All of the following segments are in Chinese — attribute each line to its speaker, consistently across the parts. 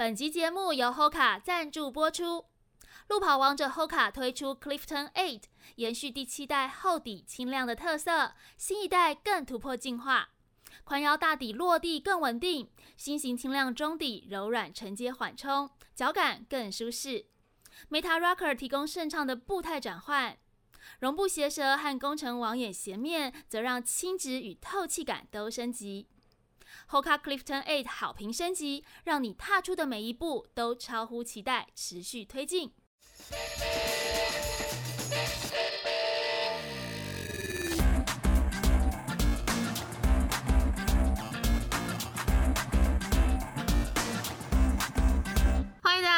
Speaker 1: 本集节目由 Hoka 赞助播出。路跑王者 Hoka 推出 Clifton Eight，延续第七代厚底轻量的特色，新一代更突破进化。宽腰大底落地更稳定，新型轻量中底柔软承接缓冲，脚感更舒适。Meta Rocker 提供顺畅的步态转换，绒布鞋舌和工程网眼鞋面则让轻质与透气感都升级。Hoka Clifton Eight 好评升级，让你踏出的每一步都超乎期待，持续推进。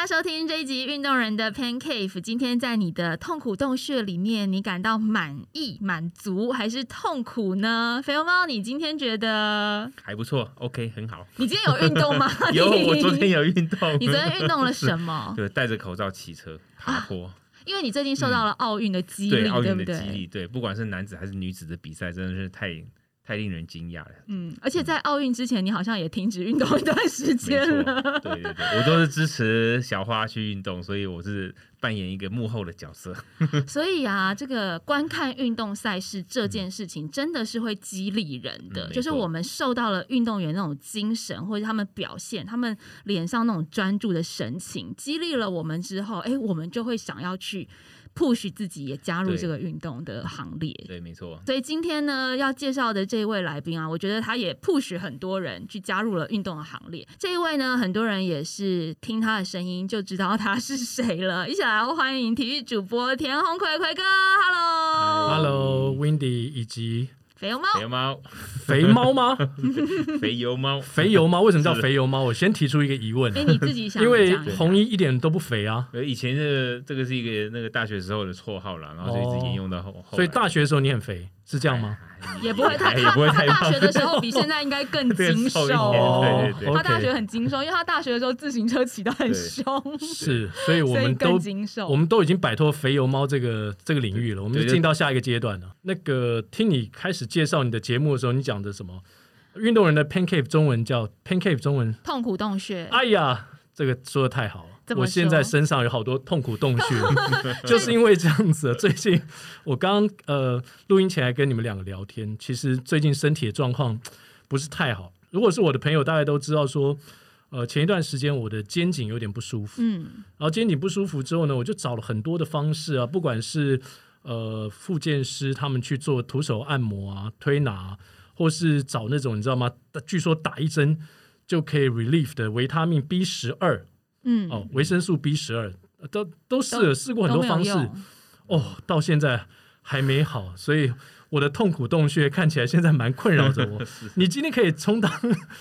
Speaker 1: 家收听这一集《运动人的 Pan Cave》。今天在你的痛苦洞穴里面，你感到满意、满足还是痛苦呢？肥油猫，你今天觉得
Speaker 2: 还不错，OK，很好。
Speaker 1: 你今天有运动吗？
Speaker 2: 有，我昨天有运动。
Speaker 1: 你昨天运动了什么？
Speaker 2: 对，戴着口罩骑车爬坡。
Speaker 1: 因为你最近受到了奥运的激励，
Speaker 2: 对
Speaker 1: 不对？
Speaker 2: 激励，对，不管是男子还是女子的比赛，真的是太。太令人惊讶了。
Speaker 1: 嗯，而且在奥运之前，你好像也停止运动一段时间了。
Speaker 2: 对对对，我都是支持小花去运动，所以我是扮演一个幕后的角色。
Speaker 1: 所以啊，这个观看运动赛事这件事情，真的是会激励人的。就是我们受到了运动员那种精神，或者他们表现，他们脸上那种专注的神情，激励了我们之后，哎，我们就会想要去。Push 自己也加入这个运动的行列，
Speaker 2: 对，没错。
Speaker 1: 所以今天呢，要介绍的这一位来宾啊，我觉得他也 push 很多人去加入了运动的行列。这一位呢，很多人也是听他的声音就知道他是谁了。一起来欢迎体育主播田红葵葵哥
Speaker 3: ，Hello，Hello，Windy 以及。
Speaker 1: 肥油猫，
Speaker 2: 肥油猫，
Speaker 3: 肥猫吗？
Speaker 2: 肥油猫，
Speaker 3: 肥油猫为什么叫肥油猫？我先提出一个疑问。
Speaker 1: 哎，你自己想，
Speaker 3: 因为红衣一点都不肥啊。
Speaker 2: 以前这这个是一个那个大学时候的绰号了，然后就一直沿用到后。
Speaker 3: 所以大学的时候你很肥，是这样吗？
Speaker 1: 也不会太，也不会太。大学的时候比现在应该更 精瘦。
Speaker 2: 对对对，
Speaker 1: 他大学很精瘦，因为他大学的时候自行车骑得很凶。
Speaker 3: 是，所以我们都我们都已经摆脱肥油猫这个这个领域了，我们就进到下一个阶段了。那个听你开始介绍你的节目的时候，你讲的什么？运动人的 pancake 中文叫 pancake 中文
Speaker 1: 痛苦洞穴。
Speaker 3: 哎呀，这个说的太好了。我现在身上有好多痛苦洞穴，就是因为这样子。最近我刚呃录音前还跟你们两个聊天，其实最近身体的状况不是太好。如果是我的朋友，大概都知道说，呃，前一段时间我的肩颈有点不舒服，嗯，然后肩颈不舒服之后呢，我就找了很多的方式啊，不管是呃，复健师他们去做徒手按摩啊、推拿，或是找那种你知道吗？据说打一针就可以 relief 的维他命 B 十二。嗯哦，维生素 B 十二都都试了，试过很多方式，哦，到现在还没好，所以我的痛苦洞穴看起来现在蛮困扰着我。你今天可以充当，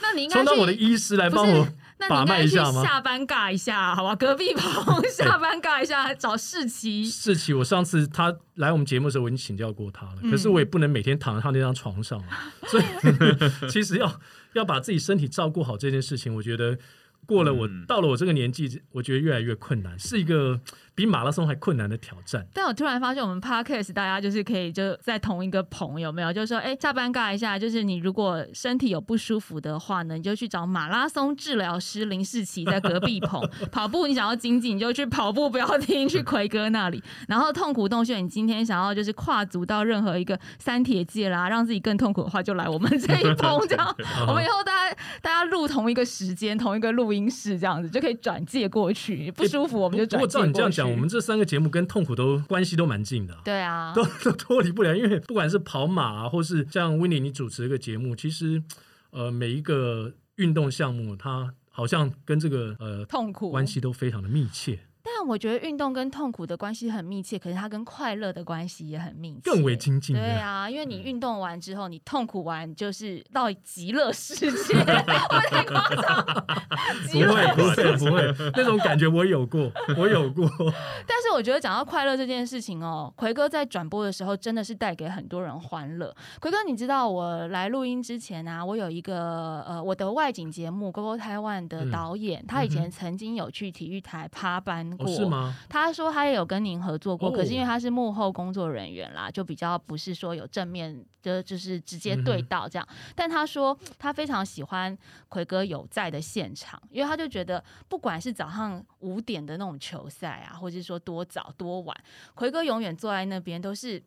Speaker 1: 那你
Speaker 3: 充当我的医师来帮我把脉一下吗？
Speaker 1: 下班尬一下，好吧？隔壁棚 下班尬一下，找世奇。
Speaker 3: 世奇，我上次他来我们节目的时候，我已经请教过他了，可是我也不能每天躺在他那张床上啊，所以其实要要把自己身体照顾好这件事情，我觉得。过了我到了我这个年纪，我觉得越来越困难，是一个。比马拉松还困难的挑战。
Speaker 1: 但我突然发现，我们 podcast 大家就是可以就在同一个棚，有没有？就是说，哎，下班尬一下，就是你如果身体有不舒服的话呢，你就去找马拉松治疗师林世奇在隔壁棚 跑步。你想要精进，你就去跑步，不要听去奎哥那里。然后痛苦洞穴，你今天想要就是跨足到任何一个三铁界啦，让自己更痛苦的话，就来我们这一棚，这样我们以后大家大家录同一个时间，同一个录音室，这样子就可以转借过去。不舒服我们就转借过去。
Speaker 3: 我们这三个节目跟痛苦都关系都蛮近的，
Speaker 1: 对啊，
Speaker 3: 都 都脱离不了。因为不管是跑马啊，或是像 w i n n y 你主持一个节目，其实呃每一个运动项目，它好像跟这个呃
Speaker 1: 痛苦
Speaker 3: 关系都非常的密切。
Speaker 1: 但我觉得运动跟痛苦的关系很密切，可是它跟快乐的关系也很密切，
Speaker 3: 更为亲近。
Speaker 1: 对啊，因为你运动完之后，你痛苦完就是到极乐世界，会太夸张？
Speaker 3: 不会，不会，不会，那种感觉我有过，我有过。
Speaker 1: 但是我觉得讲到快乐这件事情哦，奎哥在转播的时候真的是带给很多人欢乐。奎哥，你知道我来录音之前啊，我有一个呃我的外景节目《Go Go Taiwan》的导演，他以前曾经有去体育台趴班。过
Speaker 3: 是吗？
Speaker 1: 他说他也有跟您合作过，可是因为他是幕后工作人员啦，就比较不是说有正面的，就是直接对到这样。但他说他非常喜欢奎哥有在的现场，因为他就觉得不管是早上五点的那种球赛啊，或者是说多早多晚，奎哥永远坐在那边都是。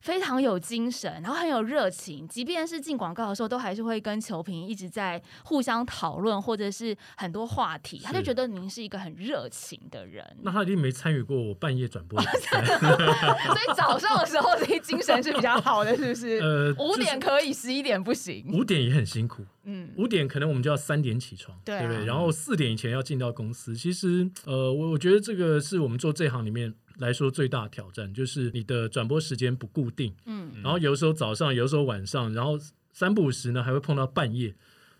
Speaker 1: 非常有精神，然后很有热情，即便是进广告的时候，都还是会跟球评一直在互相讨论，或者是很多话题。他就觉得您是一个很热情的人。
Speaker 3: 那他一定没参与过我半夜转播，所
Speaker 1: 以早上的时候这些精神是比较好的，是不是？呃，五点可以，十一点不行。
Speaker 3: 五点也很辛苦，嗯，五点可能我们就要三点起床，对不对？然后四点以前要进到公司。其实，呃，我我觉得这个是我们做这行里面。来说最大的挑战就是你的转播时间不固定，嗯，然后有时候早上，有时候晚上，然后三不五时呢还会碰到半夜，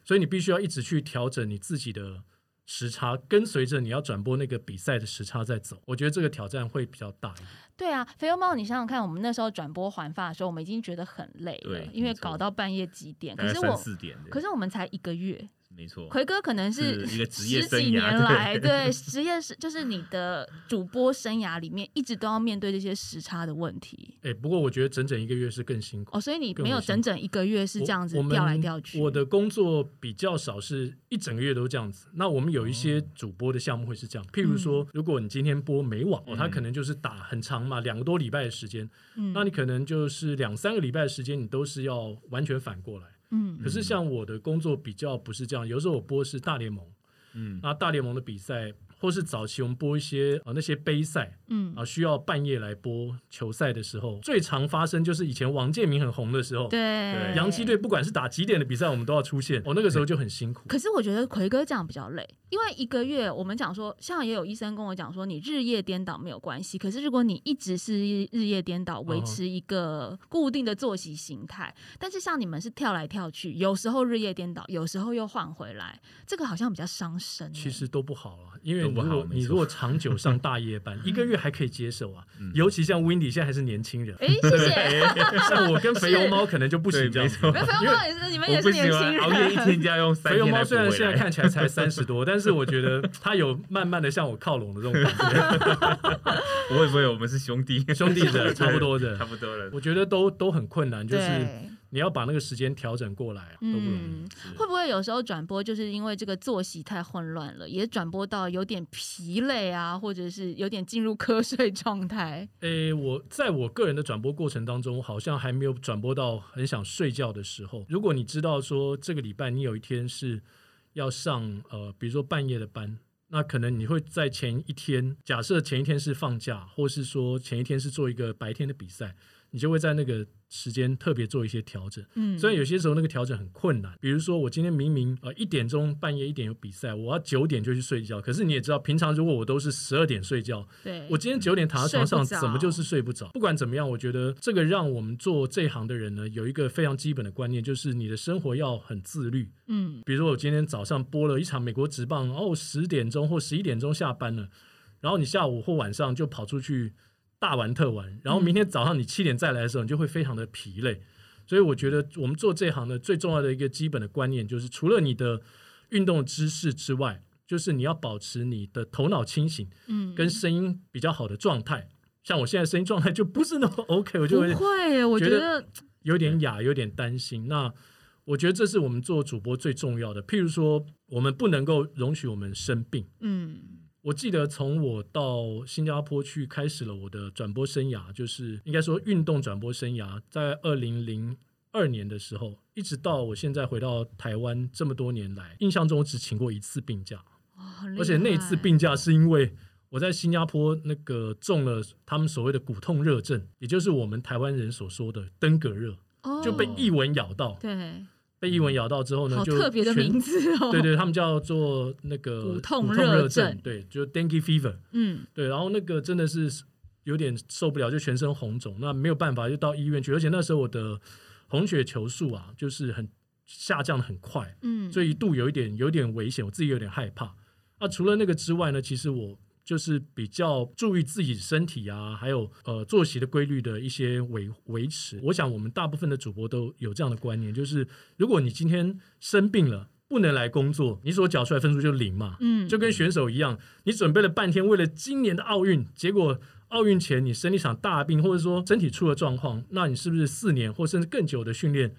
Speaker 3: 所以你必须要一直去调整你自己的时差，跟随着你要转播那个比赛的时差在走。我觉得这个挑战会比较大一点。
Speaker 1: 对啊，肥油猫，你想想看，我们那时候转播环发的时候，我们已经觉得很累了，因为搞到半夜几点，可是我，可是我们才一个月。
Speaker 2: 没错，
Speaker 1: 奎哥可能
Speaker 2: 是一个职业
Speaker 1: 十几年来，对职业是就是你的主播生涯里面一直都要面对这些时差的问题。
Speaker 3: 哎，不过我觉得整整一个月是更辛苦
Speaker 1: 哦，所以你没有整整一个月是这样子调来调去。
Speaker 3: 我的工作比较少，是一整个月都这样子。那我们有一些主播的项目会是这样，譬如说，如果你今天播美网哦，他可能就是打很长嘛，两个多礼拜的时间，嗯，那你可能就是两三个礼拜的时间，你都是要完全反过来。嗯，可是像我的工作比较不是这样，有时候我播是大联盟，嗯，那大联盟的比赛。或是早期我们播一些啊那些杯赛，嗯啊需要半夜来播球赛的时候，最常发生就是以前王建民很红的时候，
Speaker 1: 对，
Speaker 3: 洋基队不管是打几点的比赛，我们都要出现，哦那个时候就很辛苦。
Speaker 1: 可是我觉得奎哥这样比较累，因为一个月我们讲说，像也有医生跟我讲说，你日夜颠倒没有关系，可是如果你一直是日夜颠倒，维持一个固定的作息形态，但是像你们是跳来跳去，有时候日夜颠倒，有时候又换回来，这个好像比较伤身。
Speaker 3: 其实都不好啊，因为。如果你如果长久上大夜班，一个月还可以接受啊。尤其像 Windy 现在还是年轻人，
Speaker 1: 哎，谢谢。
Speaker 3: 像我跟肥油猫可能就不行这样。
Speaker 1: 肥油猫也是，你们也是年轻人。
Speaker 2: 熬夜一天就要用三
Speaker 3: 肥油猫虽然现在看起来才三十多，但是我觉得它有慢慢的向我靠拢的这种感觉。
Speaker 2: 不会不会，我们是兄弟，
Speaker 3: 兄弟的差不多的，
Speaker 2: 差不多的。
Speaker 3: 我觉得都都很困难，就是。你要把那个时间调整过来啊，都不容易。
Speaker 1: 会不会有时候转播就是因为这个作息太混乱了，也转播到有点疲累啊，或者是有点进入瞌睡状态？
Speaker 3: 诶，我在我个人的转播过程当中，好像还没有转播到很想睡觉的时候。如果你知道说这个礼拜你有一天是要上呃，比如说半夜的班，那可能你会在前一天，假设前一天是放假，或是说前一天是做一个白天的比赛，你就会在那个。时间特别做一些调整，嗯，虽然有些时候那个调整很困难。比如说，我今天明明呃一点钟半夜一点有比赛，我要九点就去睡觉。可是你也知道，平常如果我都是十二点睡觉，
Speaker 1: 对，
Speaker 3: 我今天九点躺在床上，怎么就是睡不着？不管怎么样，我觉得这个让我们做这行的人呢，有一个非常基本的观念，就是你的生活要很自律。嗯，比如说我今天早上播了一场美国职棒，哦，十点钟或十一点钟下班了，然后你下午或晚上就跑出去。大玩特玩，然后明天早上你七点再来的时候，你就会非常的疲累。所以我觉得我们做这行的最重要的一个基本的观念，就是除了你的运动知识之外，就是你要保持你的头脑清醒，嗯，跟声音比较好的状态。像我现在声音状态就不是那么 OK，我就会
Speaker 1: 会，我觉得
Speaker 3: 有点哑，有点担心。那我觉得这是我们做主播最重要的。譬如说，我们不能够容许我们生病，嗯。我记得从我到新加坡去开始了我的转播生涯，就是应该说运动转播生涯，在二零零二年的时候，一直到我现在回到台湾这么多年来，印象中我只请过一次病假，而且那次病假是因为我在新加坡那个中了他们所谓的骨痛热症，也就是我们台湾人所说的登革热，就被异蚊咬到。
Speaker 1: 对。
Speaker 3: 被异蚊咬到之后呢，就
Speaker 1: 特别的名字哦，
Speaker 3: 对对，他们叫做那个
Speaker 1: 骨痛热症，
Speaker 3: 对，就 dengue fever，嗯，对，然后那个真的是有点受不了，就全身红肿，那没有办法就到医院去，而且那时候我的红血球数啊，就是很下降的很快，嗯，所以一度有一点有点危险，我自己有点害怕。啊，除了那个之外呢，其实我。就是比较注意自己身体啊，还有呃作息的规律的一些维维持。我想我们大部分的主播都有这样的观念，就是如果你今天生病了，不能来工作，你所缴出来分数就零嘛。嗯，就跟选手一样，你准备了半天为了今年的奥运，结果奥运前你生一场大病，或者说身体出了状况，那你是不是四年或甚至更久的训练？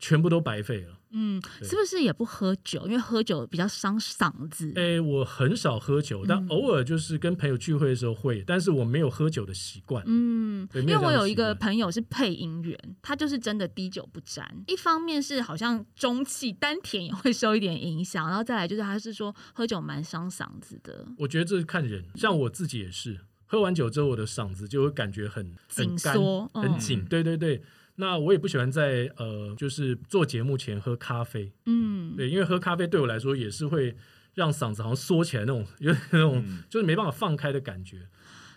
Speaker 3: 全部都白费了。
Speaker 1: 嗯，是不是也不喝酒？因为喝酒比较伤嗓子。
Speaker 3: 哎，我很少喝酒，但偶尔就是跟朋友聚会的时候会，但是我没有喝酒的习惯。嗯，
Speaker 1: 因为我有一个朋友是配音员，他就是真的滴酒不沾。一方面是好像中气丹田也会受一点影响，然后再来就是他是说喝酒蛮伤嗓子的。
Speaker 3: 我觉得这是看人，像我自己也是，喝完酒之后我的嗓子就会感觉很
Speaker 1: 紧
Speaker 3: 缩、很紧。对对对。那我也不喜欢在呃，就是做节目前喝咖啡，嗯，对，因为喝咖啡对我来说也是会让嗓子好像缩起来那种，有那种就是没办法放开的感觉。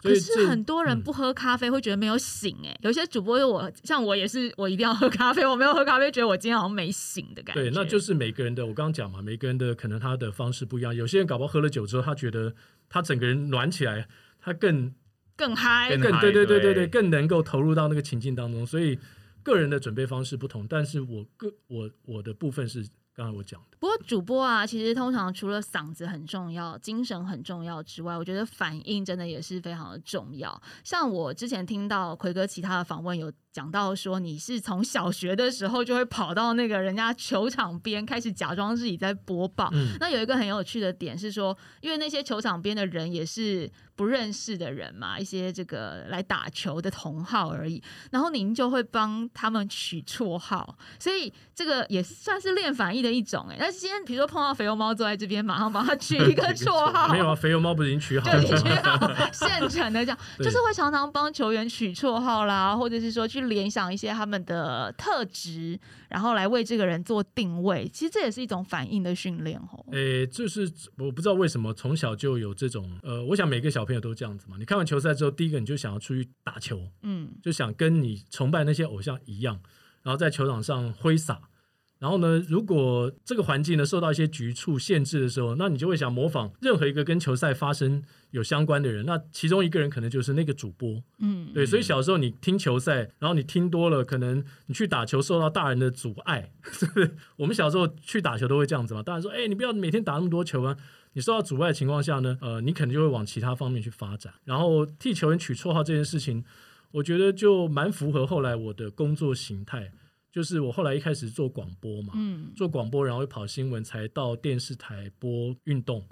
Speaker 1: 可是很多人不喝咖啡会觉得没有醒哎，有些主播我像我也是，我一定要喝咖啡，我没有喝咖啡觉得我今天好像没醒的感觉。
Speaker 3: 对，那就是每个人的，我刚刚讲嘛，每个人的可能他的方式不一样。有些人搞不好喝了酒之后，他觉得他整个人暖起来，他更
Speaker 1: 更嗨，
Speaker 3: 更对对对对对，更能够投入到那个情境当中，所以。个人的准备方式不同，但是我个我我的部分是刚才我讲的。
Speaker 1: 不过主播啊，其实通常除了嗓子很重要、精神很重要之外，我觉得反应真的也是非常的重要。像我之前听到奎哥其他的访问有。讲到说你是从小学的时候就会跑到那个人家球场边开始假装自己在播报。那有一个很有趣的点是说，因为那些球场边的人也是不认识的人嘛，一些这个来打球的同号而已。然后您就会帮他们取绰号，所以这个也算是练反应的一种。哎，那今天比如说碰到肥油猫坐在这边，马上帮他取一个 绰号。
Speaker 3: 没有啊，肥油猫不是已经取好了？
Speaker 1: 取好现成的这样，就是会常常帮球员取绰号啦，或者是说去。联想一些他们的特质，然后来为这个人做定位，其实这也是一种反应的训练哦。
Speaker 3: 诶，就是我不知道为什么从小就有这种，呃，我想每个小朋友都这样子嘛。你看完球赛之后，第一个你就想要出去打球，嗯，就想跟你崇拜那些偶像一样，然后在球场上挥洒。然后呢，如果这个环境呢受到一些局促限制的时候，那你就会想模仿任何一个跟球赛发生有相关的人。那其中一个人可能就是那个主播，嗯，对。所以小时候你听球赛，然后你听多了，可能你去打球受到大人的阻碍。我们小时候去打球都会这样子嘛。大人说：“哎，你不要每天打那么多球啊。”你受到阻碍的情况下呢，呃，你可能就会往其他方面去发展。然后替球员取绰号这件事情，我觉得就蛮符合后来我的工作形态。就是我后来一开始做广播嘛，做广播，然后跑新闻，才到电视台播运动。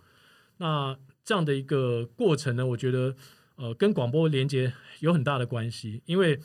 Speaker 3: 那这样的一个过程呢，我觉得呃跟广播连接有很大的关系。因为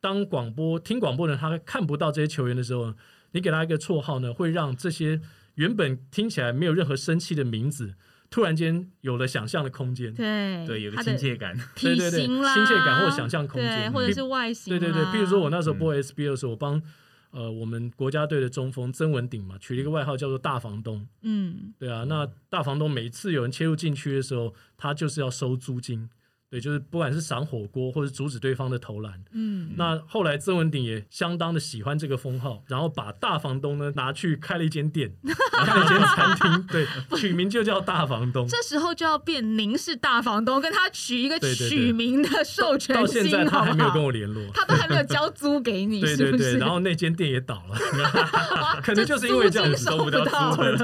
Speaker 3: 当广播听广播的人他看不到这些球员的时候，你给他一个绰号呢，会让这些原本听起来没有任何生气的名字，突然间有了想象的空间。
Speaker 1: 对
Speaker 2: 对，有个亲切感，
Speaker 1: 对对对，
Speaker 3: 亲切感或想象空间，
Speaker 1: 或者是外形。
Speaker 3: 对对对，比如说我那时候播 SBL 的时候，我帮。呃，我们国家队的中锋曾文鼎嘛，取了一个外号叫做大房东。嗯，对啊，那大房东每次有人切入禁区的时候，他就是要收租金。对，就是不管是赏火锅，或者阻止对方的投篮。嗯，那后来曾文鼎也相当的喜欢这个封号，然后把大房东呢拿去开了一间店，开了一间餐厅，对，取名就叫大房东。
Speaker 1: 这时候就要变您是大房东，跟他取一个取名的授权。
Speaker 3: 到现在他还没有跟我联络，
Speaker 1: 他都还没有交租给你，
Speaker 3: 对对对。然后那间店也倒了，可能就是因为这样子
Speaker 1: 收不到租了。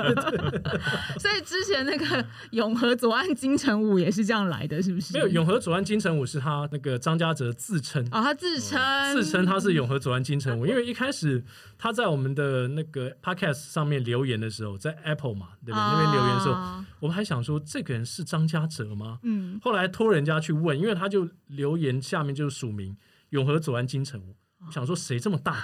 Speaker 1: 所以之前那个永和左岸金城武也是这样来的，是不是？
Speaker 3: 没有永和。左岸金城武是他那个张家泽自称
Speaker 1: 啊，他自称
Speaker 3: 自称他是永和左岸金城武，因为一开始他在我们的那个 podcast 上面留言的时候，在 Apple 嘛，对不对？那边留言的时候，我们还想说这个人是张家泽吗？嗯，后来托人家去问，因为他就留言下面就是署名永和左岸金城武，想说谁这么大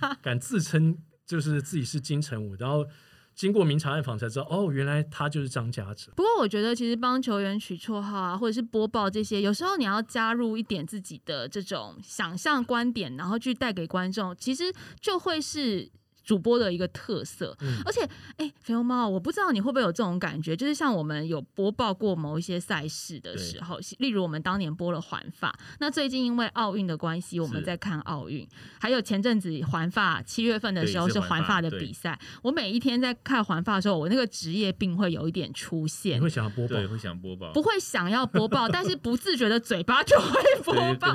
Speaker 3: 胆，敢自称就是自己是金城武，然后。经过明察暗访才知道，哦，原来他就是张家泽。
Speaker 1: 不过我觉得，其实帮球员取绰号啊，或者是播报这些，有时候你要加入一点自己的这种想象观点，然后去带给观众，其实就会是。主播的一个特色，而且，哎，肥红猫，我不知道你会不会有这种感觉，就是像我们有播报过某一些赛事的时候，例如我们当年播了环法，那最近因为奥运的关系，我们在看奥运，还有前阵子环法七月份的时候是环法的比赛，我每一天在看环法的时候，我那个职业病会有一点出现，
Speaker 3: 会想要播报，
Speaker 2: 会想播报，
Speaker 1: 不会想要播报，但是不自觉的嘴巴就会播报，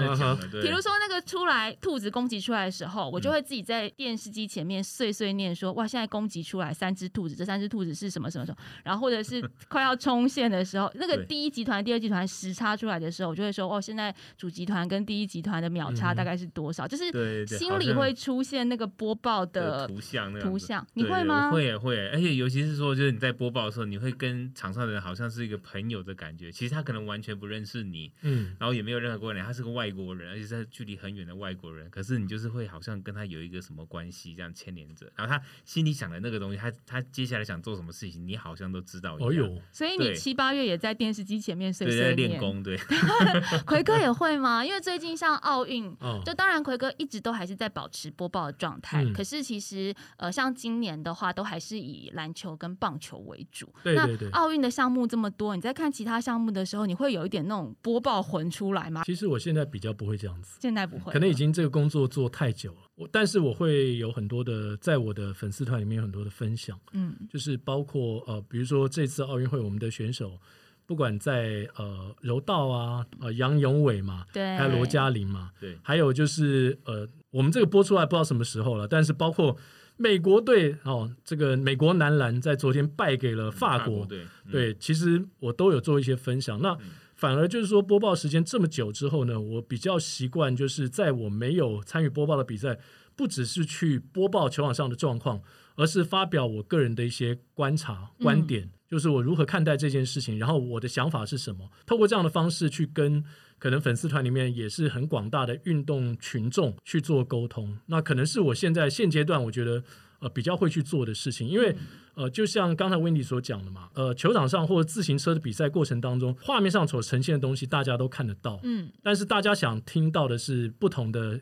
Speaker 1: 比如说那个出来兔子攻击出来的时候，我就会自己在电视机前面。碎碎念说哇，现在攻击出来三只兔子，这三只兔子是什么什么什么，然后或者是 快要冲线的时候，那个第一集团、第二集团时差出来的时候，我就会说哦，现在主集团跟第一集团的秒差大概是多少？就是心里会出现那个播报的
Speaker 2: 图像，
Speaker 1: 图像，你会吗？
Speaker 2: 会会，而且尤其是说，就是你在播报的时候，你会跟场上的人好像是一个朋友的感觉，其实他可能完全不认识你，嗯，然后也没有任何关联，他是个外国人，而且在距离很远的外国人，可是你就是会好像跟他有一个什么关系这样牵连着，然后他心里想的那个东西，他他接下来想做什么事情，你好像都知道。哦呦，
Speaker 1: 所以你七八月也在电视机前面碎碎
Speaker 2: 练功，对。
Speaker 1: 奎哥也会吗？因为最近像奥运，就当然奎哥一直都还是在保持播报的状态，可是其实呃，像今年的话，都还是以篮球跟棒球为主。
Speaker 3: 对那
Speaker 1: 奥运的项目这么多，你在看其他项目的时候，你会有一点那种播报魂出来吗？
Speaker 3: 其实我现在比较不会这样子，
Speaker 1: 现在不会，
Speaker 3: 可能已经这个工作做太久了。我但是我会有很多的，在我的粉丝团里面有很多的分享，嗯，就是包括呃，比如说这次奥运会我们的选手，不管在呃柔道啊，呃杨永伟嘛，
Speaker 1: 对，
Speaker 3: 还有罗嘉玲嘛，
Speaker 2: 对，
Speaker 3: 还有就是呃，我们这个播出来不知道什么时候了，但是包括美国队哦，这个美国男篮在昨天败给了法国，
Speaker 2: 对，
Speaker 3: 对，其实我都有做一些分享，那。反而就是说，播报时间这么久之后呢，我比较习惯，就是在我没有参与播报的比赛，不只是去播报球场上的状况，而是发表我个人的一些观察观点，就是我如何看待这件事情，然后我的想法是什么。透过这样的方式去跟可能粉丝团里面也是很广大的运动群众去做沟通，那可能是我现在现阶段我觉得呃比较会去做的事情，因为。呃，就像刚才 Wendy 所讲的嘛，呃，球场上或者自行车的比赛过程当中，画面上所呈现的东西大家都看得到，嗯，但是大家想听到的是不同的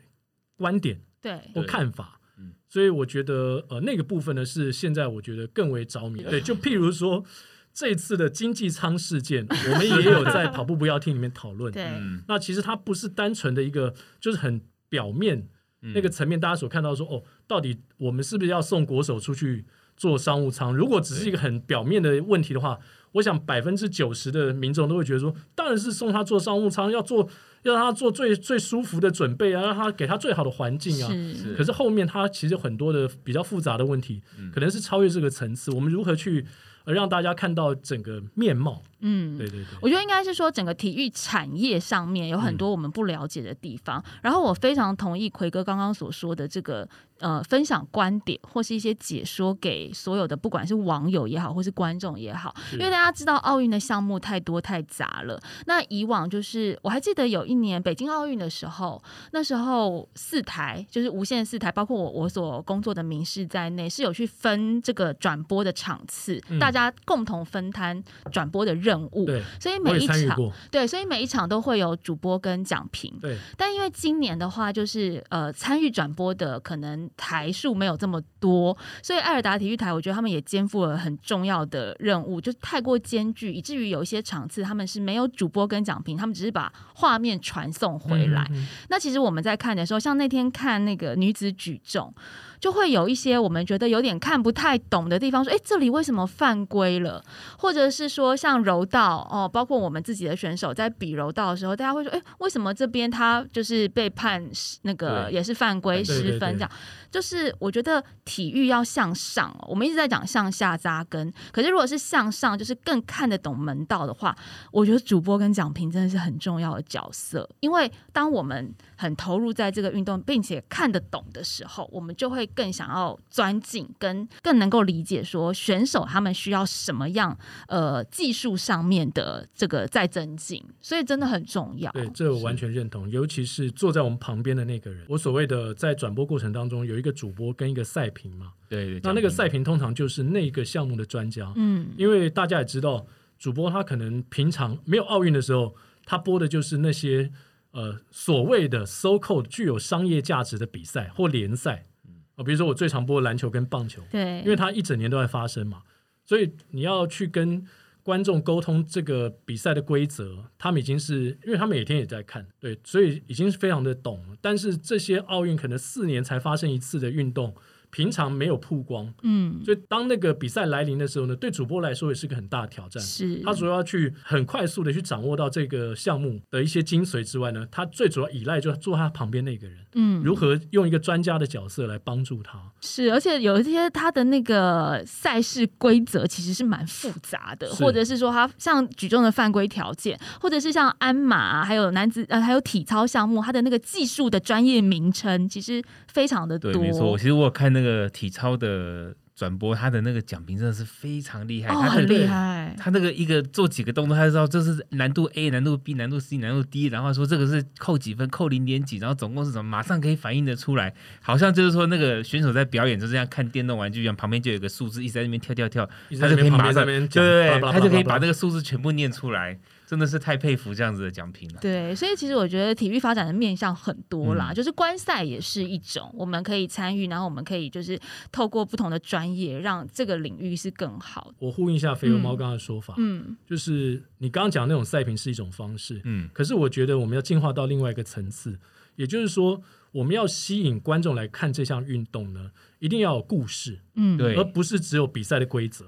Speaker 3: 观点，
Speaker 1: 对，
Speaker 3: 或看法，嗯，所以我觉得呃那个部分呢是现在我觉得更为着迷，对，就譬如说这次的经济舱事件，我们也有在跑步不要听里面讨论，
Speaker 1: 对，
Speaker 3: 那其实它不是单纯的一个就是很表面那个层面，大家所看到说哦，到底我们是不是要送国手出去？做商务舱，如果只是一个很表面的问题的话，我想百分之九十的民众都会觉得说，当然是送他做商务舱，要做要让他做最最舒服的准备啊，让他给他最好的环境啊。
Speaker 1: 是。
Speaker 3: 可是后面他其实很多的比较复杂的问题，可能是超越这个层次。我们如何去让大家看到整个面貌？嗯，对对对。
Speaker 1: 我觉得应该是说，整个体育产业上面有很多我们不了解的地方。然后我非常同意奎哥刚刚所说的这个。呃，分享观点或是一些解说给所有的，不管是网友也好，或是观众也好，因为大家知道奥运的项目太多太杂了。那以往就是，我还记得有一年北京奥运的时候，那时候四台就是无线四台，包括我我所工作的民视在内，是有去分这个转播的场次，大家共同分摊转播的任务。
Speaker 3: 对，
Speaker 1: 所以每一场对，所以每一场都会有主播跟讲评。
Speaker 3: 对，
Speaker 1: 但因为今年的话，就是呃，参与转播的可能。台数没有这么多，所以艾尔达体育台，我觉得他们也肩负了很重要的任务，就太过艰巨，以至于有一些场次他们是没有主播跟讲评，他们只是把画面传送回来。那其实我们在看的时候，像那天看那个女子举重。就会有一些我们觉得有点看不太懂的地方，说，哎，这里为什么犯规了？或者是说，像柔道哦，包括我们自己的选手在比柔道的时候，大家会说，哎，为什么这边他就是被判那个也是犯规失分这样？就是我觉得体育要向上，我们一直在讲向下扎根，可是如果是向上，就是更看得懂门道的话，我觉得主播跟讲评真的是很重要的角色，因为当我们很投入在这个运动，并且看得懂的时候，我们就会更想要钻进，跟更能够理解说选手他们需要什么样呃技术上面的这个再增进，所以真的很重要。
Speaker 3: 对，这我完全认同，尤其是坐在我们旁边的那个人，我所谓的在转播过程当中有一个主播跟一个赛评嘛，
Speaker 2: 对，
Speaker 3: 那那个赛评通常就是那个项目的专家，嗯，因为大家也知道，主播他可能平常没有奥运的时候，他播的就是那些。呃，所谓的 so called 具有商业价值的比赛或联赛，啊，比如说我最常播篮球跟棒球，
Speaker 1: 对，
Speaker 3: 因为它一整年都在发生嘛，所以你要去跟观众沟通这个比赛的规则，他们已经是因为他每天也在看，对，所以已经是非常的懂。但是这些奥运可能四年才发生一次的运动，平常没有曝光，嗯，所以当那个比赛来临的时候呢，对主播来说也是个很大的挑战。
Speaker 1: 是，
Speaker 3: 他主要要去很快速的去掌握到这个项目的一些精髓之外呢，他最主要依赖就坐他旁边那个人，嗯，如何用一个专家的角色来帮助他。
Speaker 1: 是，而且有一些他的那个赛事规则其实是蛮复杂的，或者是说他像举重的犯规条件，或者是像鞍马还有男子呃还有体操项目，他的那个技术的专业名称其实非常的多。
Speaker 2: 没错，其实我有看那个体操的。转播他的那个奖评真的是非常厉害，他
Speaker 1: 很厉害。
Speaker 2: 他那个一个做几个动作，他知道这是难度 A、难度 B、难度 C、难度 D，然后说这个是扣几分，扣零点几，然后总共是什么，马上可以反应的出来。好像就是说那个选手在表演，就这样看电动玩具一样，旁边就有个数字一直在那边跳跳跳，他就可以马上对对，他就可以把那个数字全部念出来。真的是太佩服这样子的奖品了。
Speaker 1: 对，所以其实我觉得体育发展的面向很多啦，就是观赛也是一种，我们可以参与，然后我们可以就是透过不同的专业，让这个领域是更好。
Speaker 3: 我呼应一下肥油猫刚刚的说法，嗯，就是你刚刚讲那种赛评是一种方式，嗯，可是我觉得我们要进化到另外一个层次，也就是说，我们要吸引观众来看这项运动呢，一定要有故事，
Speaker 2: 嗯，对，
Speaker 3: 而不是只有比赛的规则。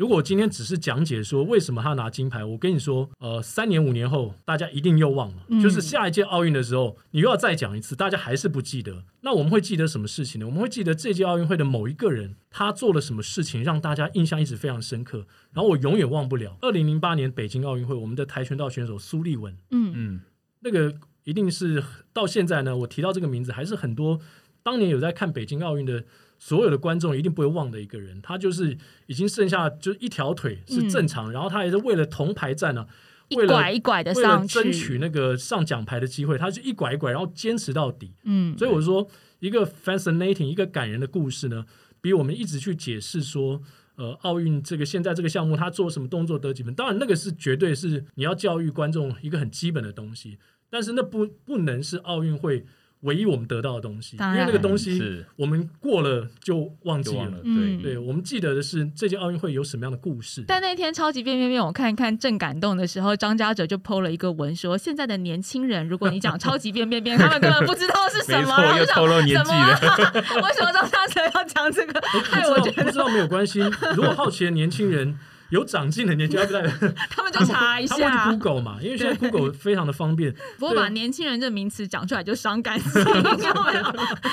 Speaker 3: 如果今天只是讲解说为什么他拿金牌，我跟你说，呃，三年五年后大家一定又忘了，就是下一届奥运的时候，你又要再讲一次，大家还是不记得。那我们会记得什么事情呢？我们会记得这届奥运会的某一个人，他做了什么事情让大家印象一直非常深刻，然后我永远忘不了。二零零八年北京奥运会，我们的跆拳道选手苏立文，嗯嗯，那个一定是到现在呢，我提到这个名字，还是很多当年有在看北京奥运的。所有的观众一定不会忘的一个人，他就是已经剩下就一条腿是正常，然后他也是为了铜牌战呢，
Speaker 1: 一拐一拐的上
Speaker 3: 去，争取那个上奖牌的机会，他就一拐一拐，然后坚持到底。嗯，所以我说一个 fascinating 一个感人的故事呢，比我们一直去解释说，呃，奥运这个现在这个项目他做什么动作得几分，当然那个是绝对是你要教育观众一个很基本的东西，但是那不不能是奥运会。唯一我们得到的东西，因为那个东西我们过了就忘记了。对，对我们记得的是这届奥运会有什么样的故事。
Speaker 1: 但那天超级变变变，我看一看正感动的时候，张家哲就 PO 了一个文说：现在的年轻人，如果你讲超级变变变，他们根本不知道是什么。
Speaker 2: 又透露年纪了。
Speaker 1: 为什么张家哲要讲这个？
Speaker 3: 害 我觉得不知道没有关系。如果好奇的年轻人。有长进的年轻人，
Speaker 1: 他们就查一下，
Speaker 3: 他们 Google 嘛，因为现在 Google 非常的方便。
Speaker 1: 不过把年轻人这名词讲出来就伤感情，有没有？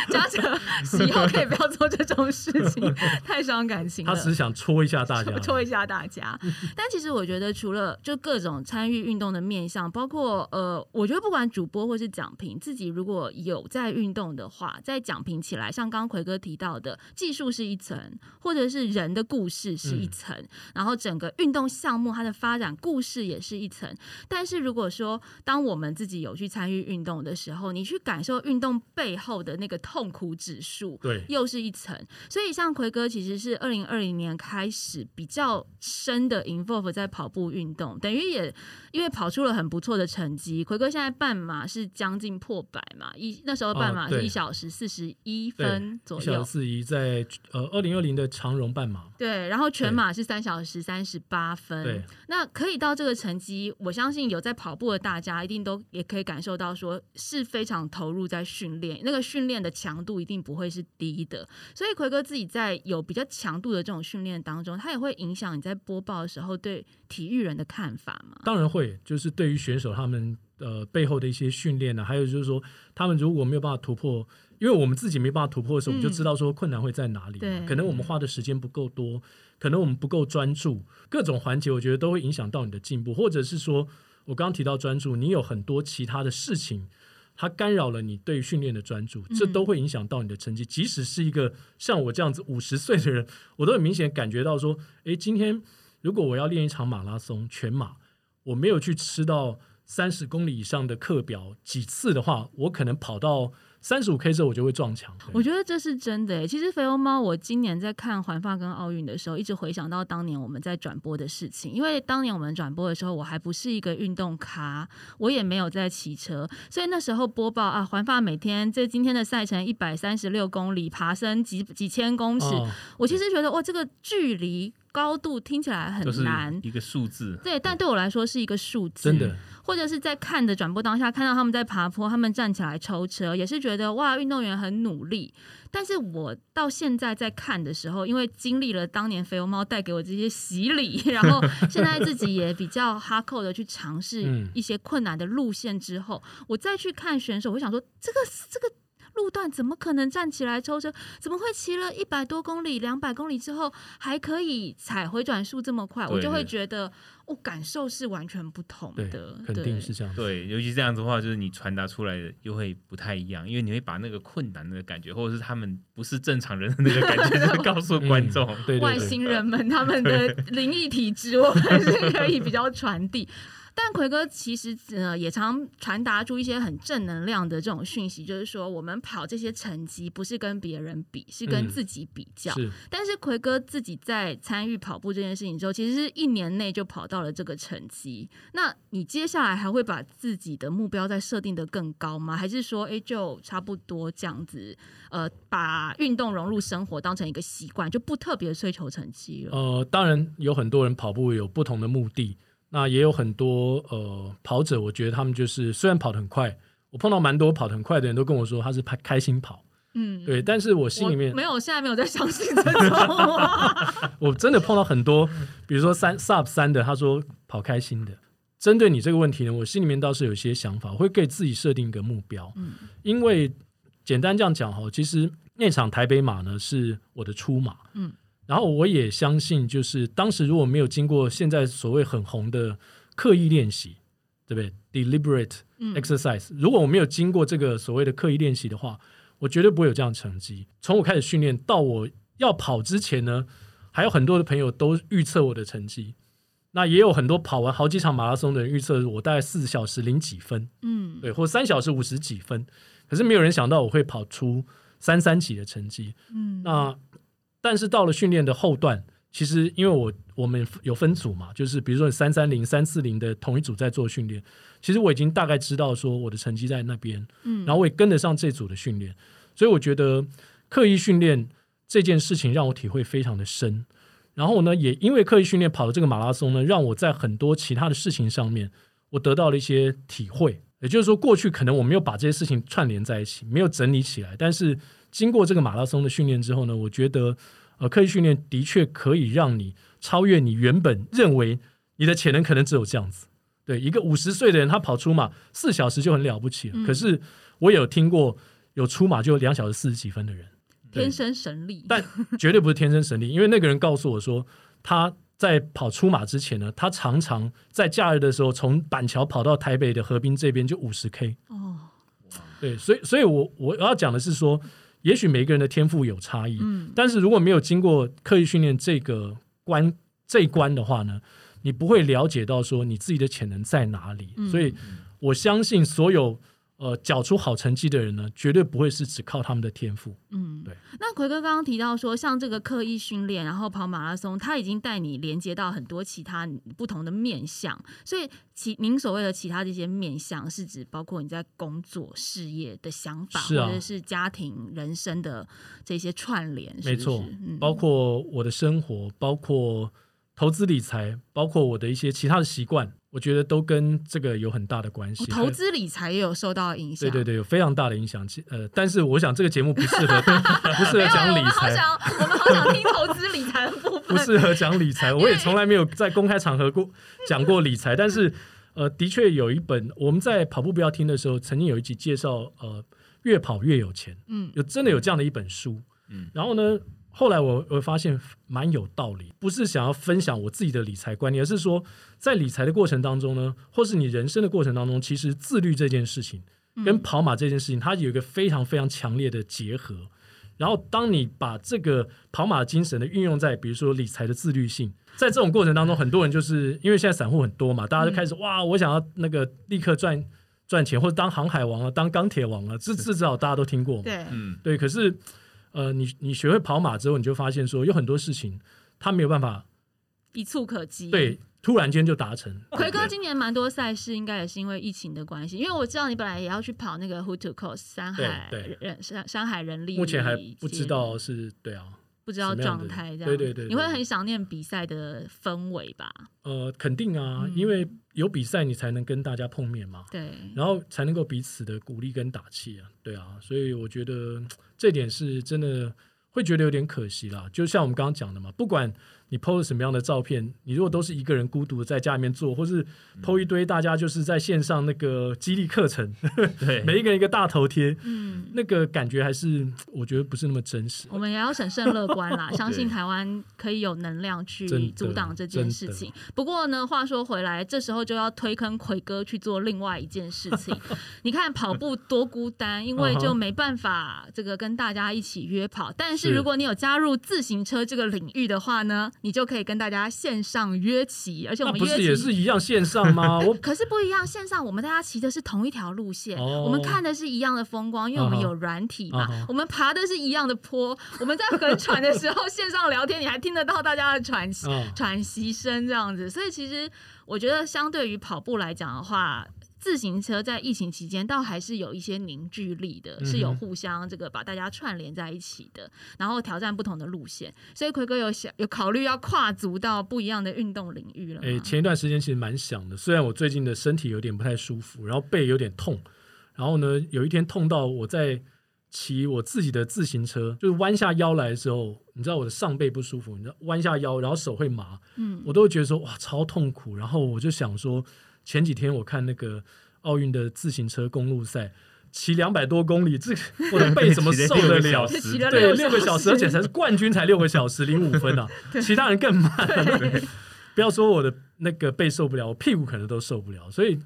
Speaker 1: 嘉诚以后可以不要做这种事情，太伤感情
Speaker 3: 了。他只是想戳一下大家，
Speaker 1: 戳一下大家。但其实我觉得，除了就各种参与运动的面向，包括呃，我觉得不管主播或是奖评，自己如果有在运动的话，在奖评起来，像刚刚奎哥提到的，技术是一层，或者是人的故事是一层，然后。整个运动项目它的发展故事也是一层，但是如果说当我们自己有去参与运动的时候，你去感受运动背后的那个痛苦指数，
Speaker 3: 对，
Speaker 1: 又是一层。所以像奎哥其实是二零二零年开始比较深的 involve 在跑步运动，等于也因为跑出了很不错的成绩。奎哥现在半马是将近破百嘛，一那时候半马是一小时四十一分左右，一
Speaker 3: 小时四一在呃二零二零的长荣半马，
Speaker 1: 对，然后全马是三小时三。三十八分，那可以到这个成绩，我相信有在跑步的大家一定都也可以感受到，说是非常投入在训练，那个训练的强度一定不会是低的。所以奎哥自己在有比较强度的这种训练当中，他也会影响你在播报的时候对体育人的看法吗？
Speaker 3: 当然会，就是对于选手他们呃背后的一些训练呢，还有就是说他们如果没有办法突破。因为我们自己没办法突破的时候，我们就知道说困难会在哪里。可能我们花的时间不够多，可能我们不够专注，各种环节我觉得都会影响到你的进步，或者是说我刚刚提到专注，你有很多其他的事情，它干扰了你对训练的专注，这都会影响到你的成绩。即使是一个像我这样子五十岁的人，我都很明显感觉到说，诶，今天如果我要练一场马拉松全马，我没有去吃到三十公里以上的课表几次的话，我可能跑到。三十五 K 之后我就会撞墙。
Speaker 1: 我觉得这是真的诶。其实肥欧猫，我今年在看环发跟奥运的时候，一直回想到当年我们在转播的事情。因为当年我们转播的时候，我还不是一个运动咖，我也没有在骑车，所以那时候播报啊，环发每天这今天的赛程一百三十六公里，爬升几几千公尺，我其实觉得哇，这个距离高度听起来很难，
Speaker 2: 一个数字。
Speaker 1: 对，但对我来说是一个数字，
Speaker 3: 真的。
Speaker 1: 或者是在看的转播当下，看到他们在爬坡，他们站起来抽车，也是觉觉得哇，运动员很努力。但是我到现在在看的时候，因为经历了当年肥油猫带给我这些洗礼，然后现在自己也比较哈扣的去尝试一些困难的路线之后，我再去看选手，我想说这个这个。路段怎么可能站起来抽车？怎么会骑了一百多公里、两百公里之后还可以踩回转速这么快？我就会觉得，我感受是完全不同的。
Speaker 3: 肯定是这样。
Speaker 2: 对，尤其这样子的话，就是你传达出来的又会不太一样，因为你会把那个困难的感觉，或者是他们不是正常人的那个感觉，告诉观众。
Speaker 3: 对
Speaker 1: 外星人们他们的灵异体质，我们是可以比较传递。但奎哥其实呃也常传达出一些很正能量的这种讯息，就是说我们跑这些成绩不是跟别人比，是跟自己比较。但是奎哥自己在参与跑步这件事情之后，其实是一年内就跑到了这个成绩。那你接下来还会把自己的目标再设定的更高吗？还是说，哎，就差不多这样子？呃，把运动融入生活当成一个习惯，就不特别追求成绩了。
Speaker 3: 呃，当然有很多人跑步有不同的目的。那也有很多呃跑者，我觉得他们就是虽然跑得很快，我碰到蛮多跑得很快的人都跟我说他是开开心跑，嗯，对，但是我心里面
Speaker 1: 没有，现在没有在相信这种。
Speaker 3: 我真的碰到很多，比如说三 sub 三的，他说跑开心的。针对你这个问题呢，我心里面倒是有一些想法，我会给自己设定一个目标，嗯，因为简单这样讲哈，其实那场台北马呢是我的出马，嗯。然后我也相信，就是当时如果没有经过现在所谓很红的刻意练习，对不对？deliberate exercise，如果我没有经过这个所谓的刻意练习的话，我绝对不会有这样成绩。从我开始训练到我要跑之前呢，还有很多的朋友都预测我的成绩。那也有很多跑完好几场马拉松的人预测我大概四小时零几分，嗯，对，或三小时五十几分。可是没有人想到我会跑出三三几的成绩，嗯，那。但是到了训练的后段，其实因为我我们有分组嘛，就是比如说三三零、三四零的同一组在做训练，其实我已经大概知道说我的成绩在那边，嗯，然后我也跟得上这组的训练，所以我觉得刻意训练这件事情让我体会非常的深。然后呢，也因为刻意训练跑的这个马拉松呢，让我在很多其他的事情上面，我得到了一些体会。也就是说，过去可能我没有把这些事情串联在一起，没有整理起来，但是经过这个马拉松的训练之后呢，我觉得。呃，刻意训练的确可以让你超越你原本认为你的潜能可能只有这样子。对，一个五十岁的人，他跑出马四小时就很了不起了。可是我有听过有出马就两小时四十几分的人，
Speaker 1: 天生神力。
Speaker 3: 但绝对不是天生神力，因为那个人告诉我说，他在跑出马之前呢，他常常在假日的时候从板桥跑到台北的河滨这边就五十 K。哦，对，所以，所以我我要讲的是说。也许每个人的天赋有差异，嗯，但是如果没有经过刻意训练这个关这一关的话呢，你不会了解到说你自己的潜能在哪里。所以我相信所有。呃，缴出好成绩的人呢，绝对不会是只靠他们的天赋。嗯，对。
Speaker 1: 那奎哥刚刚提到说，像这个刻意训练，然后跑马拉松，他已经带你连接到很多其他不同的面向。所以，其您所谓的其他这些面向，是指包括你在工作、事业的想法，或者是家庭、人生的这些串联。
Speaker 3: 没错，包括我的生活，包括投资理财，包括我的一些其他的习惯。我觉得都跟这个有很大的关系，
Speaker 1: 投资理财也有受到影响。
Speaker 3: 对对对，有非常大的影响。呃，但是我想这个节目不适合，不适合讲理财。
Speaker 1: 我们好想听投资理财的部分。
Speaker 3: 不适合讲理财，我也从来没有在公开场合过讲过理财。但是，呃，的确有一本我们在跑步不要听的时候，曾经有一集介绍，呃，越跑越有钱。嗯，有真的有这样的一本书。嗯，然后呢？后来我我发现蛮有道理，不是想要分享我自己的理财观念，而是说在理财的过程当中呢，或是你人生的过程当中，其实自律这件事情跟跑马这件事情，它有一个非常非常强烈的结合。然后当你把这个跑马精神的运用在，比如说理财的自律性，在这种过程当中，很多人就是因为现在散户很多嘛，大家就开始哇，我想要那个立刻赚赚钱，或者当航海王啊，当钢铁王啊，这至少大家都听过，
Speaker 1: 对，
Speaker 3: 嗯，对，可是。呃，你你学会跑马之后，你就发现说有很多事情他没有办法
Speaker 1: 一触可及，
Speaker 3: 对，突然间就达成。
Speaker 1: 奎哥今年蛮多赛事，应该也是因为疫情的关系，因为我知道你本来也要去跑那个 Who to Coast 山海人山山海人力，
Speaker 3: 目前还不知道是对啊。
Speaker 1: 不知道状态这样。
Speaker 3: 对对对，
Speaker 1: 你会很想念比赛的氛围吧？
Speaker 3: 呃，肯定啊，因为有比赛你才能跟大家碰面嘛。
Speaker 1: 对，
Speaker 3: 然后才能够彼此的鼓励跟打气啊。对啊，所以我觉得这点是真的会觉得有点可惜啦。就像我们刚刚讲的嘛，不管。你 PO 什么样的照片？你如果都是一个人孤独的在家里面做，或是 PO 一堆大家就是在线上那个激励课程，
Speaker 2: 对，
Speaker 3: 每一个人一个大头贴，嗯，那个感觉还是我觉得不是那么真实。
Speaker 1: 我们也要审慎乐观啦，相信台湾可以有能量去阻挡这件事情。不过呢，话说回来，这时候就要推坑奎哥去做另外一件事情。你看跑步多孤单，因为就没办法这个跟大家一起约跑。但是如果你有加入自行车这个领域的话呢？你就可以跟大家线上约骑，而且我们
Speaker 3: 不是也是一样线上吗？我
Speaker 1: 可是不一样，线上我们大家骑的是同一条路线，我们看的是一样的风光，因为我们有软体嘛，我们爬的是一样的坡，我们在很喘的时候线上聊天，你还听得到大家的喘息喘息声这样子，所以其实我觉得相对于跑步来讲的话。自行车在疫情期间倒还是有一些凝聚力的，是有互相这个把大家串联在一起的，然后挑战不同的路线。所以奎哥有想有考虑要跨足到不一样的运动领域了。
Speaker 3: 哎，前一段时间其实蛮想的，虽然我最近的身体有点不太舒服，然后背有点痛，然后呢有一天痛到我在骑我自己的自行车，就是弯下腰来的时候，你知道我的上背不舒服，你知道弯下腰，然后手会麻，嗯，我都会觉得说哇超痛苦，然后我就想说。前几天我看那个奥运的自行车公路赛，骑两百多公里，这 我的背怎么受得了？对，六个小时，而且才是冠军，才六个小时零五分啊！其他人更慢。不要说我的那个背受不了，我屁股可能都受不了，所以。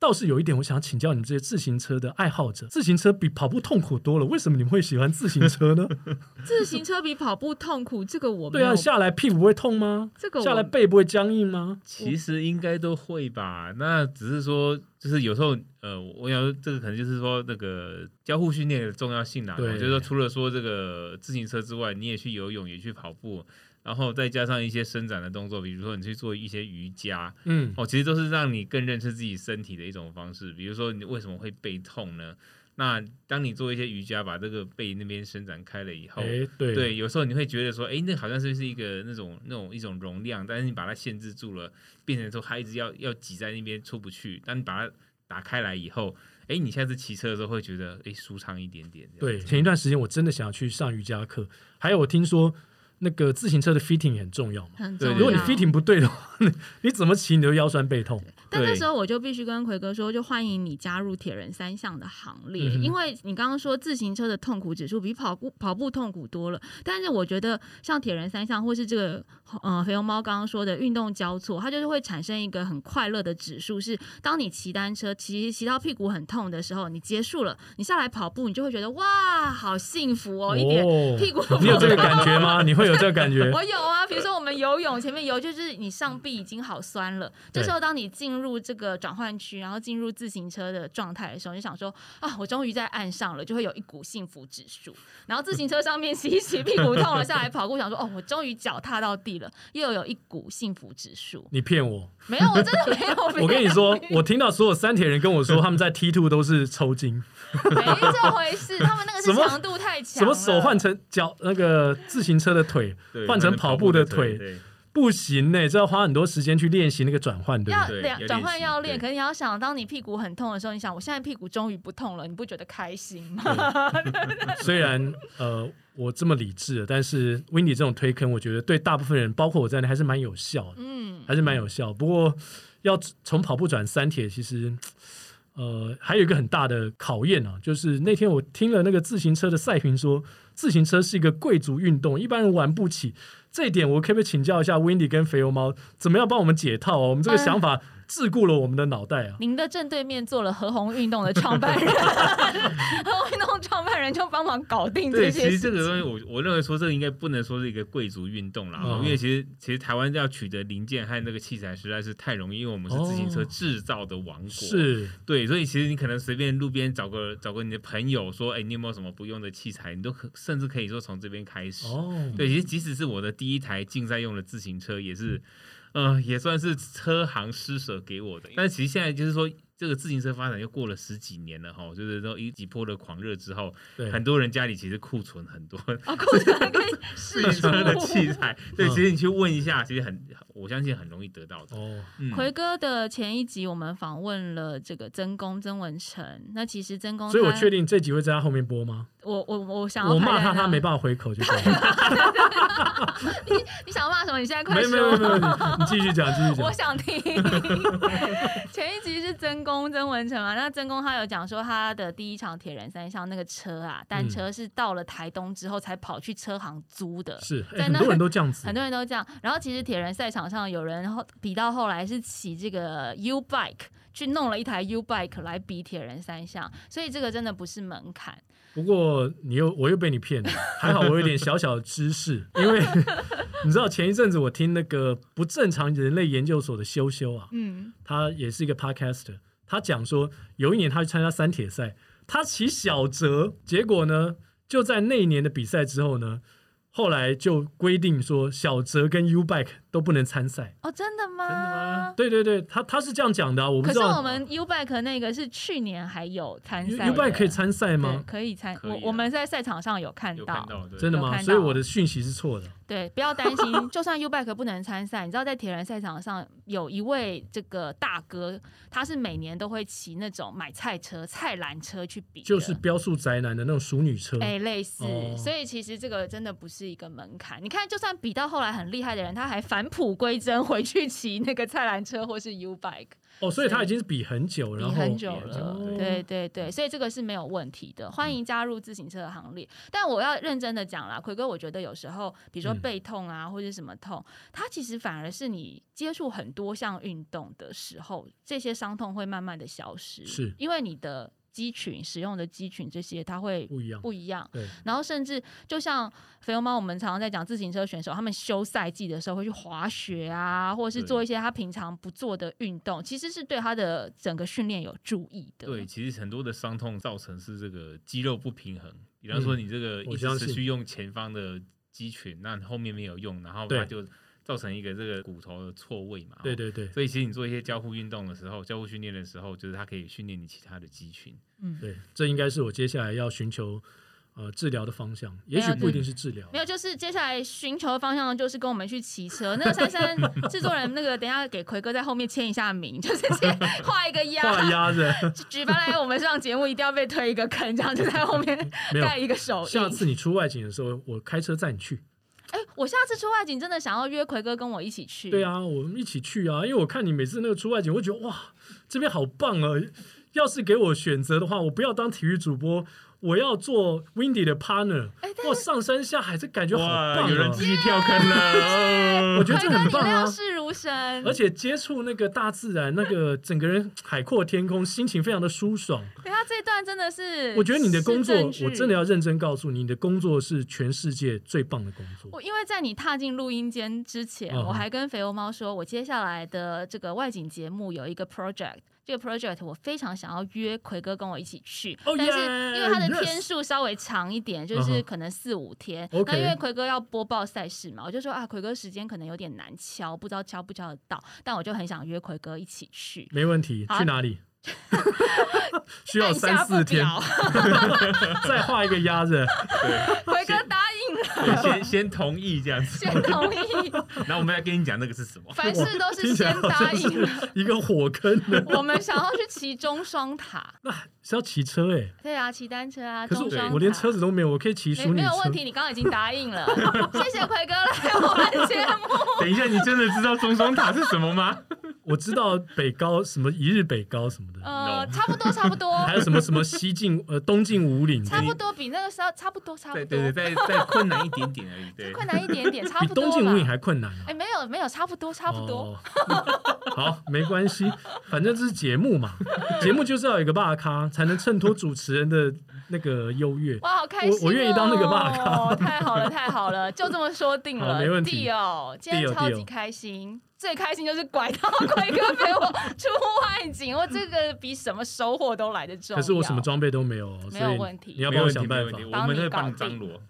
Speaker 3: 倒是有一点，我想请教你们这些自行车的爱好者，自行车比跑步痛苦多了，为什么你们会喜欢自行车呢？
Speaker 1: 自行车比跑步痛苦，这个我
Speaker 3: 对啊，下来屁股不会痛吗？
Speaker 1: 这个
Speaker 3: 下来背不会僵硬吗？
Speaker 2: 其实应该都会吧。那只是说，就是有时候，呃，我想这个可能就是说那个交互训练的重要性啦。对，就是说除了说这个自行车之外，你也去游泳，也去跑步。然后再加上一些伸展的动作，比如说你去做一些瑜伽，嗯，哦，其实都是让你更认识自己身体的一种方式。比如说你为什么会背痛呢？那当你做一些瑜伽，把这个背那边伸展开了以后，
Speaker 3: 对
Speaker 2: 对，有时候你会觉得说，哎，那好像是是一个那种那种一种容量，但是你把它限制住了，变成说它一直要要挤在那边出不去。当你把它打开来以后，哎，你下次骑车的时候会觉得哎舒畅一点点。
Speaker 3: 对，前一段时间我真的想要去上瑜伽课，还有我听说。那个自行车的 fitting 也很重要嘛，
Speaker 1: 对，
Speaker 3: 如果你 fitting 不对的话，你怎么骑你都腰酸背痛。
Speaker 1: 但那时候我就必须跟奎哥说，就欢迎你加入铁人三项的行列，因为你刚刚说自行车的痛苦指数比跑步跑步痛苦多了。但是我觉得像铁人三项或是这个呃肥熊猫刚刚说的运动交错，它就是会产生一个很快乐的指数，是当你骑单车骑骑到屁股很痛的时候，你结束了，你下来跑步，你就会觉得哇，好幸福哦，一点屁股
Speaker 3: 你有这个感觉吗？你会有这个感觉？
Speaker 1: 我有啊，比如说我们游泳前面游，就是你上臂已经好酸了，这时候当你进入这个转换区，然后进入自行车的状态的时候，你想说啊，我终于在岸上了，就会有一股幸福指数。然后自行车上面洗一洗屁股痛了，下来跑步，想说哦，我终于脚踏到地了，又有一股幸福指数。
Speaker 3: 你骗我？
Speaker 1: 没有，我真的没有。
Speaker 3: 我跟你说，我听到所有三铁人跟我说，他们在 T two 都是抽筋，
Speaker 1: 没这回事。他们那个是强度太强，
Speaker 3: 什么手换成脚那个自行车的腿，换成跑步的腿。不行呢，这要花很多时间去练习那个转换，对不
Speaker 2: 对？
Speaker 1: 要转换要练，可是你要想，当你屁股很痛的时候，你想，我现在屁股终于不痛了，你不觉得开心吗？
Speaker 3: 虽然呃，我这么理智，但是 w i n d y 这种推坑，我觉得对大部分人，包括我在内，还是蛮有效的。嗯，还是蛮有效。不过要从跑步转三铁，其实呃，还有一个很大的考验啊，就是那天我听了那个自行车的赛评说，自行车是一个贵族运动，一般人玩不起。这一点我可不可以请教一下 w i n d y 跟肥油猫，怎么样帮我们解套啊？我们这个想法。桎梏了我们的脑袋啊！
Speaker 1: 您的正对面坐了和红运动的创办人，和红运动创办人就帮忙搞定这些。
Speaker 2: 其实这个东西，我我认为说这个应该不能说是一个贵族运动啦，因为其实其实台湾要取得零件和那个器材实在是太容易，因为我们是自行车制造的王国。
Speaker 3: 是，
Speaker 2: 对，所以其实你可能随便路边找个找个你的朋友说，哎，你有没有什么不用的器材？你都可甚至可以说从这边开始。哦，对，其实即使是我的第一台竞赛用的自行车，也是。嗯，嗯也算是车行施舍给我的。但其实现在就是说，这个自行车发展又过了十几年了哈，就是说一几波的狂热之后，
Speaker 3: 对，
Speaker 2: 很多人家里其实库存很多，
Speaker 1: 库存可以
Speaker 2: 自行车的器材。对，其实你去问一下，其实很，我相信很容易得到的。哦，
Speaker 1: 奎哥的前一集我们访问了这个曾公曾文成，那其实曾公，
Speaker 3: 所以我确定这集会在他后面播吗？
Speaker 1: 我我我想
Speaker 3: 我骂他，他没办法回口就可以。
Speaker 1: 你你想骂什么？你现在快
Speaker 3: 说！没有没有没有，你继续讲继续讲。
Speaker 1: 我想听。前一集是曾公曾文成嘛？那曾公他有讲说他的第一场铁人三项那个车啊，单车是到了台东之后才跑去车行租的。
Speaker 3: 是，很多人都这样子，
Speaker 1: 很多人都这样。然后其实铁人赛场上有人后比到后来是骑这个 U bike 去弄了一台 U bike 来比铁人三项，所以这个真的不是门槛。
Speaker 3: 不过你又我又被你骗了，还好我有点小小的知识，因为 你知道前一阵子我听那个不正常人类研究所的修修啊，嗯，他也是一个 podcaster，他讲说有一年他去参加三铁赛，他骑小泽，结果呢就在那一年的比赛之后呢。后来就规定说，小泽跟 U Bike 都不能参赛
Speaker 1: 哦，真的吗？
Speaker 3: 真的吗？对对对，他他是这样讲的，我不知道。
Speaker 1: 可是我们 U Bike 那个是去年还有参赛
Speaker 3: ，U Bike 可以参赛吗？
Speaker 1: 可以参，我我们在赛场上有看到，
Speaker 3: 真的吗？所以我的讯息是错的。
Speaker 1: 对，不要担心，就算 U Bike 不能参赛，你知道在铁人赛场上有一位这个大哥，他是每年都会骑那种买菜车、菜篮车去比，
Speaker 3: 就是标速宅男的那种熟女车，
Speaker 1: 哎，类似。所以其实这个真的不是一个门槛。你看，就算比到后来很厉害的人，他还返璞归真，回去骑那个菜篮车或是 U Bike。
Speaker 3: 哦，所以他已经是比很久，
Speaker 1: 比很久了，对对对，所以这个是没有问题的，欢迎加入自行车的行列。但我要认真的讲啦，奎哥，我觉得有时候，比如说背痛啊，或者什么痛，它其实反而是你接触很多项运动的时候，这些伤痛会慢慢的消失，
Speaker 3: 是
Speaker 1: 因为你的。肌群使用的肌群这些，它会
Speaker 3: 不一样，
Speaker 1: 不一样。
Speaker 3: 对，
Speaker 1: 然后甚至就像肥油猫，我们常常在讲自行车选手，他们休赛季的时候会去滑雪啊，或者是做一些他平常不做的运动，其实是对他的整个训练有注意的。
Speaker 2: 对，其实很多的伤痛造成是这个肌肉不平衡，比方说你这个一直持续用前方的肌群，那后面没有用，然后它就。造成一个这个骨头的错位嘛？
Speaker 3: 对对对。
Speaker 2: 所以其实你做一些交互运动的时候，交互训练的时候，就是它可以训练你其他的肌群。
Speaker 3: 嗯，对，这应该是我接下来要寻求呃治疗的方向。也许不一定是治疗，
Speaker 1: 没有，就是接下来寻求的方向就是跟我们去骑车。那个珊珊 制作人，那个等下给奎哥在后面签一下名，就是先 画一个鸭，
Speaker 3: 画鸭子。
Speaker 1: 举办来我们上节目一定要被推一个坑，这样就在后面盖一个手。
Speaker 3: 下次你出外景的时候，我开车载你去。
Speaker 1: 哎，我下次出外景真的想要约奎哥跟我一起去。
Speaker 3: 对啊，我们一起去啊，因为我看你每次那个出外景，我觉得哇，这边好棒啊！要是给我选择的话，我不要当体育主播。我要做 Windy 的 partner，哇，上山下海这感觉好棒
Speaker 2: 有人自己跳坑了，
Speaker 3: 我觉得这很棒啊！
Speaker 1: 事如神，
Speaker 3: 而且接触那个大自然，那个整个人海阔天空，心情非常的舒爽。
Speaker 1: 对他，这段真的是，
Speaker 3: 我觉得你的工作，我真的要认真告诉你，你的工作是全世界最棒的工作。
Speaker 1: 我因为在你踏进录音间之前，我还跟肥欧猫说，我接下来的这个外景节目有一个 project。这个 project 我非常想要约奎哥跟我一起去，但是因为他的天数稍微长一点，就是可能四五天。那因为奎哥要播报赛事嘛，我就说啊，奎哥时间可能有点难敲，不知道敲不敲得到。但我就很想约奎哥一起去，
Speaker 3: 没问题。去哪里？需要三四天，再画一个鸭子。
Speaker 1: 奎哥答应
Speaker 2: 了，先先同意这样子，
Speaker 1: 先同意。
Speaker 2: 然后我们来跟你讲那个是什么？
Speaker 1: 凡事都是先答应。
Speaker 3: 一个火坑。
Speaker 1: 我们想要去骑中双塔，
Speaker 3: 那是要骑车哎。
Speaker 1: 对啊，骑单车啊。
Speaker 3: 可是我连车子都没有，我可以骑淑女
Speaker 1: 没有问题，你刚刚已经答应了。谢谢奎哥来我们节目。
Speaker 2: 等一下，你真的知道中双塔是什么吗？
Speaker 3: 我知道北高什么一日北高什么的，
Speaker 1: 呃，差不多差不多。
Speaker 3: 还有什么什么西进呃东进五岭，
Speaker 1: 差不多比那个时候差不多差不多。
Speaker 2: 对对对，再再困难一点点而已，对，
Speaker 1: 困难一点点，差不
Speaker 3: 多。比东进五岭还困难。
Speaker 1: 哎，没有没有，差不多差不多。
Speaker 3: 好，没关系，反正这是节目嘛，节目就是要有一个霸咖，才能衬托主持人的那个优越。
Speaker 1: 哇，好开心！
Speaker 3: 我愿意当那个霸咖。
Speaker 1: 太好了太好了，就这么说定了，
Speaker 3: 没问题
Speaker 1: 哦。今天超级开心。最开心就是拐到奎哥陪我出外景，我这个比什么收获都来得重
Speaker 3: 可是我什么装备都没有，
Speaker 1: 没有问题。
Speaker 3: 你要帮我想办法，
Speaker 2: 我们会帮你张罗。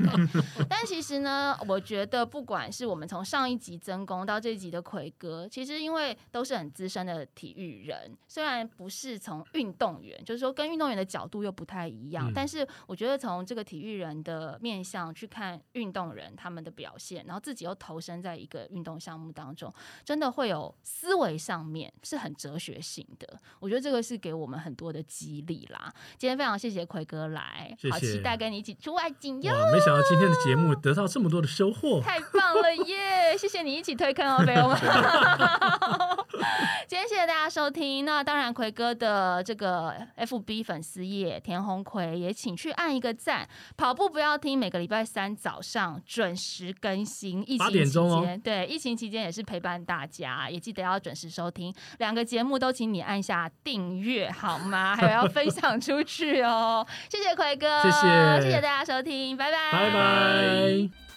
Speaker 1: 但其实呢，我觉得不管是我们从上一集曾公到这一集的奎哥，其实因为都是很资深的体育人，虽然不是从运动员，就是说跟运动员的角度又不太一样，但是我觉得从这个体育人的面向去看运动人他们的表现，然后自己又投身在一个运动项目当中。真的会有思维上面是很哲学性的，我觉得这个是给我们很多的激励啦。今天非常谢谢奎哥来，好期待跟你一起出外景哟！
Speaker 3: 没想到今天的节目得到这么多的收获，
Speaker 1: 太棒了耶！谢谢你一起推坑哦，朋友们。今天谢谢大家收听。那当然，奎哥的这个 FB 粉丝页田红奎也请去按一个赞。跑步不要听，每个礼拜三早上准时更新。疫情期间，对疫情期间也是陪。伴大家也记得要准时收听两个节目，都请你按下订阅好吗？还有要分享出去哦！谢谢奎哥，
Speaker 3: 谢谢
Speaker 1: 谢谢大家收听，拜拜，
Speaker 3: 拜拜。